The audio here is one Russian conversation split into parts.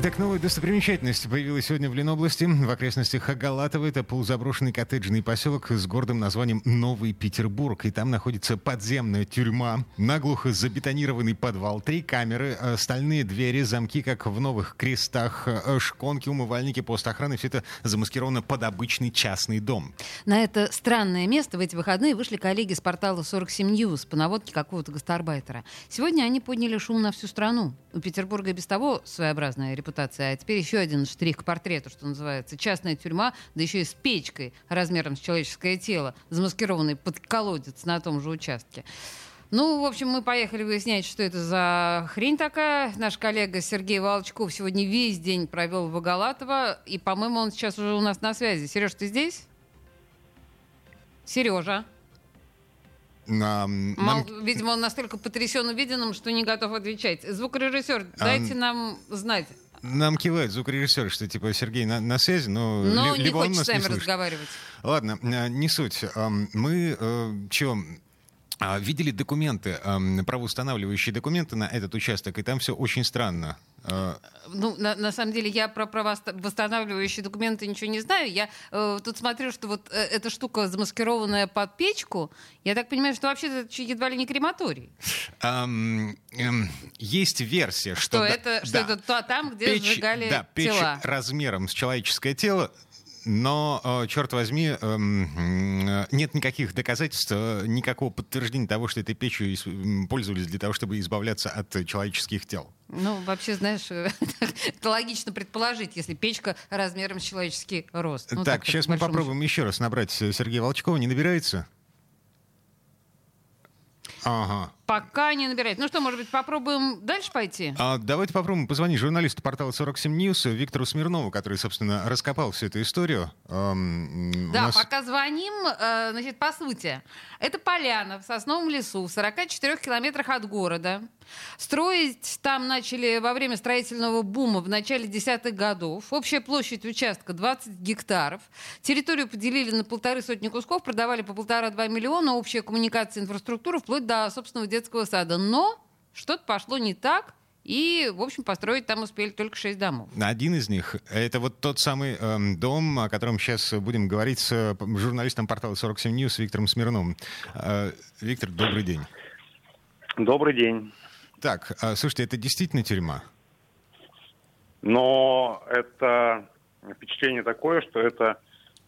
Итак, новая достопримечательность появилась сегодня в Ленобласти. В окрестностях Агалатова это полузаброшенный коттеджный поселок с гордым названием Новый Петербург. И там находится подземная тюрьма, наглухо забетонированный подвал, три камеры, э, стальные двери, замки, как в новых крестах, э, шконки, умывальники, пост охраны. Все это замаскировано под обычный частный дом. На это странное место в эти выходные вышли коллеги с портала 47 News по наводке какого-то гастарбайтера. Сегодня они подняли шум на всю страну. У Петербурга без того своеобразная репутация репутация. А теперь еще один штрих к портрету, что называется. Частная тюрьма, да еще и с печкой размером с человеческое тело, замаскированный под колодец на том же участке. Ну, в общем, мы поехали выяснять, что это за хрень такая. Наш коллега Сергей Волчков сегодня весь день провел в Агалатово, и, по-моему, он сейчас уже у нас на связи. Сереж, ты здесь? Сережа. Мол, нам- Видимо, он настолько потрясен увиденным, что не готов отвечать. Звукорежиссер, дайте нам знать. Нам кивает звукорежиссер, что типа Сергей на, на связи, но, Но ли- не либо он нас с не нами слышит. разговаривать. Ладно, э, не суть. Мы э, а, видели документы, правоустанавливающие документы на этот участок, и там все очень странно. Э, Ну, на, на самом деле, я про правовосстанавливающие документы ничего не знаю. Я э, тут смотрю, что вот э, эта штука замаскированная под печку, я так понимаю, что вообще это едва ли не крематорий. эм, эм, Есть версия, что... Что, да- это, что да, это то- там, где печь, сжигали да, печь тела. размером с человеческое тело, но, э, черт возьми, эм, э, нет никаких доказательств, э, никакого подтверждения того, что этой печью пользовались для того, чтобы избавляться от человеческих тел. Ну, вообще, знаешь, это логично предположить, если печка размером с человеческий рост. Ну, так, по сейчас мы попробуем еще раз набрать Сергея Волчкова. Не набирается? Ага. Пока не набирает. Ну что, может быть, попробуем дальше пойти? А давайте попробуем позвонить журналисту портала 47 News Виктору Смирнову, который, собственно, раскопал всю эту историю. Эм, Да, нас- пока звоним, э, значит, по сути, это поляна в сосновом лесу в 44 километрах от города. Строить там начали во время строительного бума в начале десятых годов. Общая площадь участка 20 гектаров. Территорию поделили на полторы сотни кусков, продавали по полтора-два миллиона, общая коммуникация, инфраструктура, вплоть до собственного детского сада. Но что-то пошло не так, и, в общем, построить там успели только шесть домов. Один из них — это вот тот самый эм, дом, о котором сейчас будем говорить с э, журналистом портала 47 News Виктором Смирновым. Э, Виктор, добрый день. Добрый день. Так, а, слушайте, это действительно тюрьма? Но это впечатление такое, что это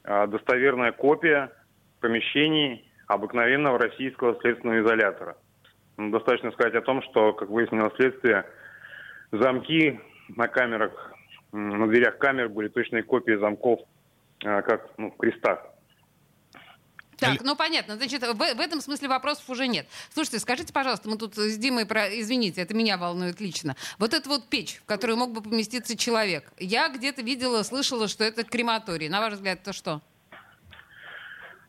а, достоверная копия помещений обыкновенного российского следственного изолятора. Достаточно сказать о том, что, как выяснилось следствие, замки на камерах, на дверях камер были точные копии замков, а, как ну, в крестах. Так, ну понятно. Значит, в, в этом смысле вопросов уже нет. Слушайте, скажите, пожалуйста, мы тут с Димой, про... извините, это меня волнует лично. Вот эта вот печь, в которую мог бы поместиться человек. Я где-то видела, слышала, что это крематорий. На ваш взгляд, это что?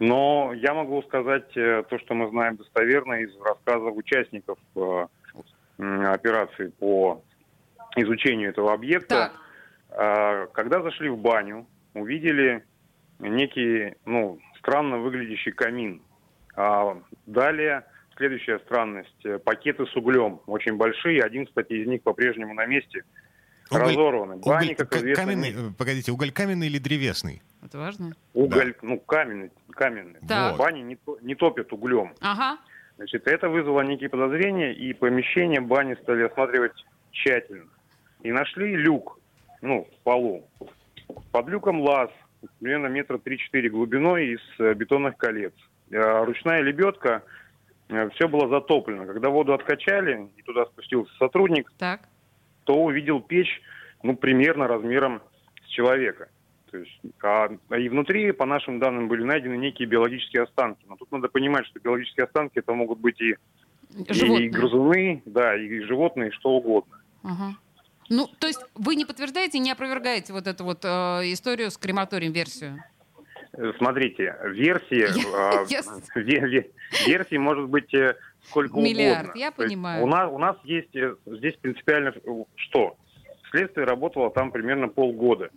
Но я могу сказать э, то, что мы знаем достоверно из рассказов участников э, операции по изучению этого объекта. Так. А, Когда зашли в баню, увидели некий, ну, странно выглядящий камин. А далее следующая странность. Пакеты с углем, очень большие. Один, кстати, из них по-прежнему на месте. разорваны. Бани, уголь- как известно, каменный, э, погодите, уголь каменный или древесный? Это важно. Уголь, ну, каменный, каменный. Так. Бани не, не топят углем. Ага. Значит, это вызвало некие подозрения, и помещение бани стали осматривать тщательно. И нашли люк, ну, в полу. Под люком лаз, примерно метра 3-4 глубиной из э, бетонных колец. Э, Ручная лебедка, все было затоплено. Когда воду откачали, и туда спустился сотрудник, Так. то увидел печь, ну, примерно размером с человека. То есть, а, и внутри, по нашим данным, были найдены некие биологические останки. Но тут надо понимать, что биологические останки это могут быть и, и Животные. грызуны, да, и животные, и что угодно. Ага. Ну, то есть вы не подтверждаете, не опровергаете вот эту вот э, историю с крематорием, версию? Э, Смотрите, версии, а, я- ве- ве- версий может быть э, сколько Миллиард, угодно. я То понимаю. У нас, у нас есть э, здесь принципиально э, что? Следствие работало там примерно полгода.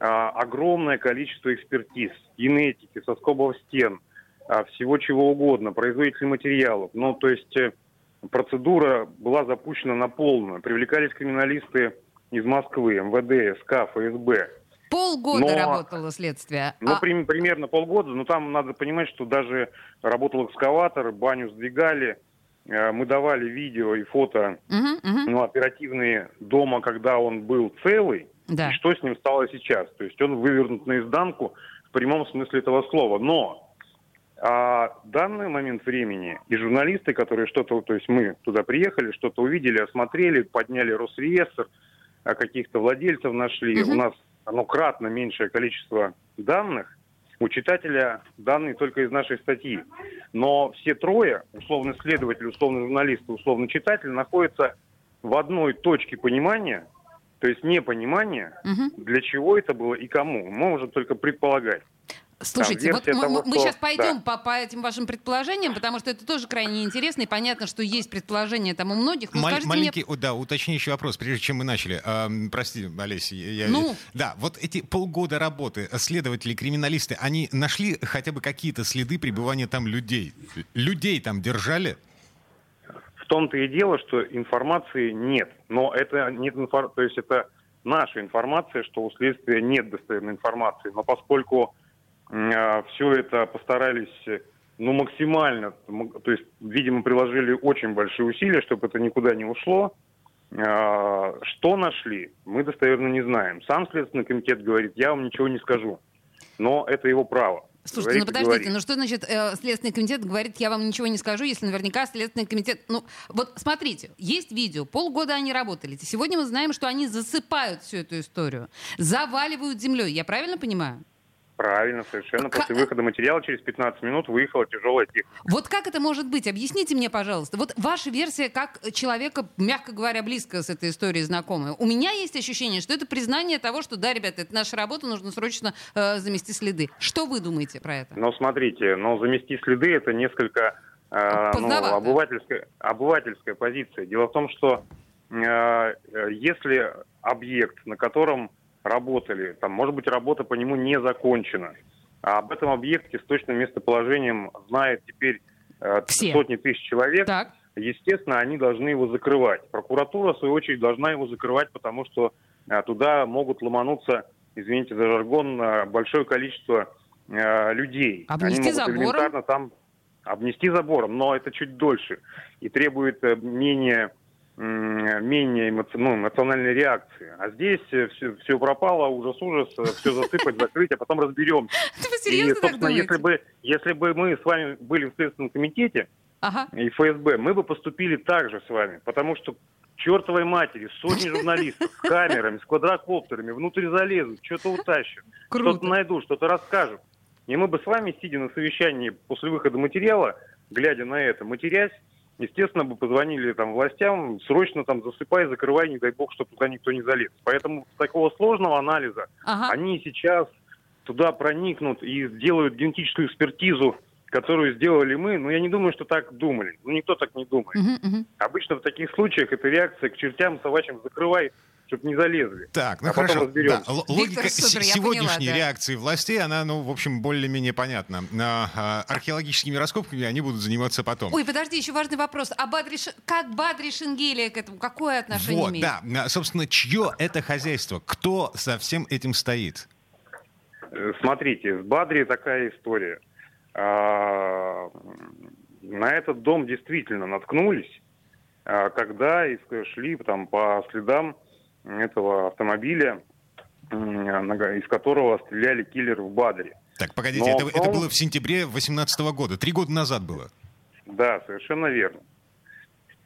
А, огромное количество экспертиз, генетики, соскобов стен, а, всего чего угодно, производителей материалов. Ну, то есть э, процедура была запущена на полную. Привлекались криминалисты из Москвы, МВД, СК, ФСБ. Полгода Но- работало следствие. Ну, А- прим- примерно полгода, но там надо понимать, что даже работал экскаватор, баню сдвигали, э, мы давали видео и фото Мгм, мгм. ну, оперативные дома, когда он был целый, Да. и что с ним стало сейчас. То есть он вывернут наизнанку в прямом смысле этого слова. Но а, данный момент времени и журналисты, которые что-то, то есть мы туда приехали, что-то увидели, осмотрели, подняли Росреестр, а каких-то владельцев нашли. Мгм. У нас оно кратно меньшее количество данных. У читателя данные только из нашей статьи. Но все трое, условный следователь, условный журналист и условный читатель, находятся в одной точке понимания, то есть непонимания, Мгм. для чего это было и кому. Мы можем только предполагать. Слушайте, вот мы, того, мы что- сейчас пойдем да. по, по этим вашим предположениям, потому что это тоже крайне интересно, и понятно, что есть предположения там у многих. Но Мал- скажите маленький, о, да, уточняющий вопрос, прежде чем мы начали. А, м, прости, Олеся, я, я- Ну? да, вот эти полгода работы следователи, криминалисты, они нашли хотя бы какие-то следы пребывания там людей? Людей там держали? В том-то и дело, что информации нет. Но это нет инфор- то есть это наша информация, что у следствия нет достоверной информации. Но поскольку все это постарались э, ну, максимально, то есть, видимо, приложили очень большие усилия, чтобы это никуда не ушло. А, Что нашли, мы достоверно не знаем. Сам Следственный комитет говорит, я вам ничего не скажу. Но это его право. Слушайте, ну Говорит и подождите, говорит. ну что значит э, Следственный комитет говорит, я вам ничего не скажу, если наверняка Следственный комитет... Ну, вот смотрите, есть видео, полгода они работали. Сегодня мы знаем, что они засыпают всю эту историю, заваливают землей. Я правильно понимаю? Правильно, совершенно. Ка- После выхода материала через 15 минут выехала тяжелая техника. Вот как это может быть? Объясните мне, пожалуйста. Вот ваша версия как человека, мягко говоря, близко с этой историей знакомая. У меня есть ощущение, что это признание того, что да, ребята, это наша работа, нужно срочно э, замести следы. Что вы думаете про это? Но смотрите, но замести следы это несколько э, ну, обывательская, обывательская позиция. Дело в том, что э, э, если объект, на котором работали, там, может быть, работа по нему не закончена, а об этом объекте с точным местоположением знает теперь э, Все. сотни тысяч человек, Так. естественно, они должны его закрывать. Прокуратура, в свою очередь, должна его закрывать, потому что э, туда могут ломануться, извините за жаргон, э, большое количество э, людей. Обнести они могут забором? элементарно там обнести забором, но это чуть дольше и требует э, менее менее эмоци- ну, эмоциональной реакции. А здесь все, все пропало, ужас-ужас, все засыпать, закрыть, а потом разберемся. И, собственно, если бы, если бы мы с вами были в Следственном комитете, Ага. и ФСБ, мы бы поступили так же с вами, потому что чертовой матери сотни журналистов с камерами, с квадрокоптерами внутрь залезут, что-то утащат, что-то найдут, что-то расскажут. И мы бы с вами, сидя на совещании после выхода материала, глядя на это, матерясь, естественно, бы позвонили там властям, срочно там засыпай, закрывай, не дай бог, чтобы туда никто не залез. Поэтому такого сложного анализа Ага. они сейчас туда проникнут и сделают генетическую экспертизу, которую сделали мы. Но я не думаю, что так думали. Ну, никто так не думает. Мгм. Обычно в таких случаях это реакция к чертям собачьим закрывай, чтобы не залезли. Так, ну А потом хорошо. разберемся. Да, л- Виктор, логика супер, с- сегодняшней поняла, да. реакции властей, она, ну, в общем, более-менее понятна. А, а, археологическими раскопками они будут заниматься потом. Ой, подожди, еще важный вопрос. А Бадри, Ш- как Бадри Шенгелия к этому? Какое отношение Вот, имеет? да. А, Собственно, чье это хозяйство? Кто за всем этим стоит? Э, Смотрите, в Бадре такая история. А, На этот дом действительно наткнулись, а, когда шли там по следам этого автомобиля, из которого стреляли киллеры в Бадре. Так, погодите, Но это, это было в сентябре 2018 года. Три года назад было. Да, совершенно верно.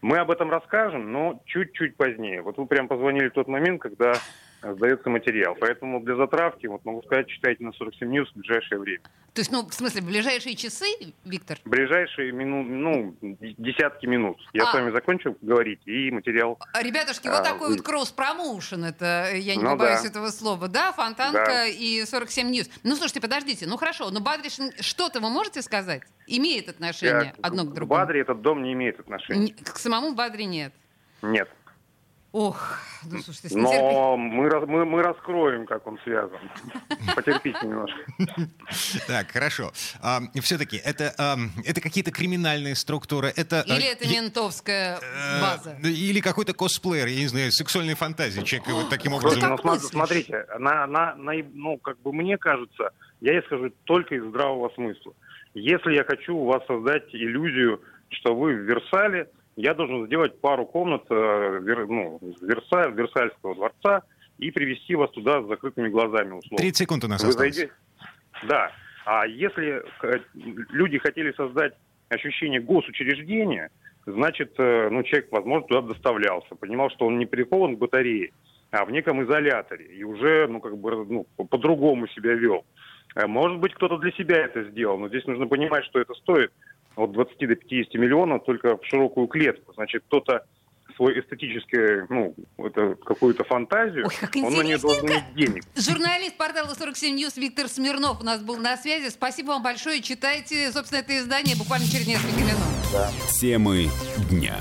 Мы об этом расскажем, но чуть-чуть позднее. Вот вы прям позвонили в тот момент, когда сдается материал. Поэтому для затравки, вот могу сказать, читайте на 47 News в ближайшее время. То есть, ну, в смысле, в ближайшие часы, Виктор? В ближайшие минут, ну, десятки минут. Я а. с вами закончил говорить, и материал... Ребятушки, а, вот такой вы... вот кросс-промоушен, это, я не ну, побоюсь да. этого слова, да? Фонтанка да. и 47 News. Ну, слушайте, подождите, ну хорошо, но Бадришин, что-то вы можете сказать? Имеет отношение Я, одно к другому? К Бадре этот дом не имеет отношения. К самому Бадре нет? Нет. Ох, ну слушайте, Но мы, мы, мы раскроем, как он связан. Потерпите немножко. Так, хорошо. А, все-таки это, а, это какие-то криминальные структуры? Это, или а, это ментовская э, база? Или какой-то косплеер, я не знаю, сексуальные фантазии. Человек вот таким образом... Ну, смотрите, на, на, на, ну, как бы мне кажется, я исхожу только из здравого смысла. Если я хочу у вас создать иллюзию, что вы в Версале, я должен сделать пару комнат э, ну, Верса, Версальского дворца и привести вас туда с закрытыми глазами, условно. 30 секунд у нас Вы осталось. Зайдете... Да. А если люди хотели создать ощущение госучреждения, значит, э, ну, человек, возможно, туда доставлялся, понимал, что он не прикован к батарее, а в неком изоляторе, и уже, ну, как бы, ну, по-другому себя вел. Э, может быть, кто-то для себя это сделал, но здесь нужно понимать, что это стоит от 20 до 50 миллионов только в широкую клетку. Значит, кто-то свой эстетический, ну, это какую-то фантазию, Ой, как он на нее должен иметь денег. Журналист портала 47 News Виктор Смирнов у нас был на связи. Спасибо вам большое. Читайте, собственно, это издание буквально через несколько минут. Да. Темы дня.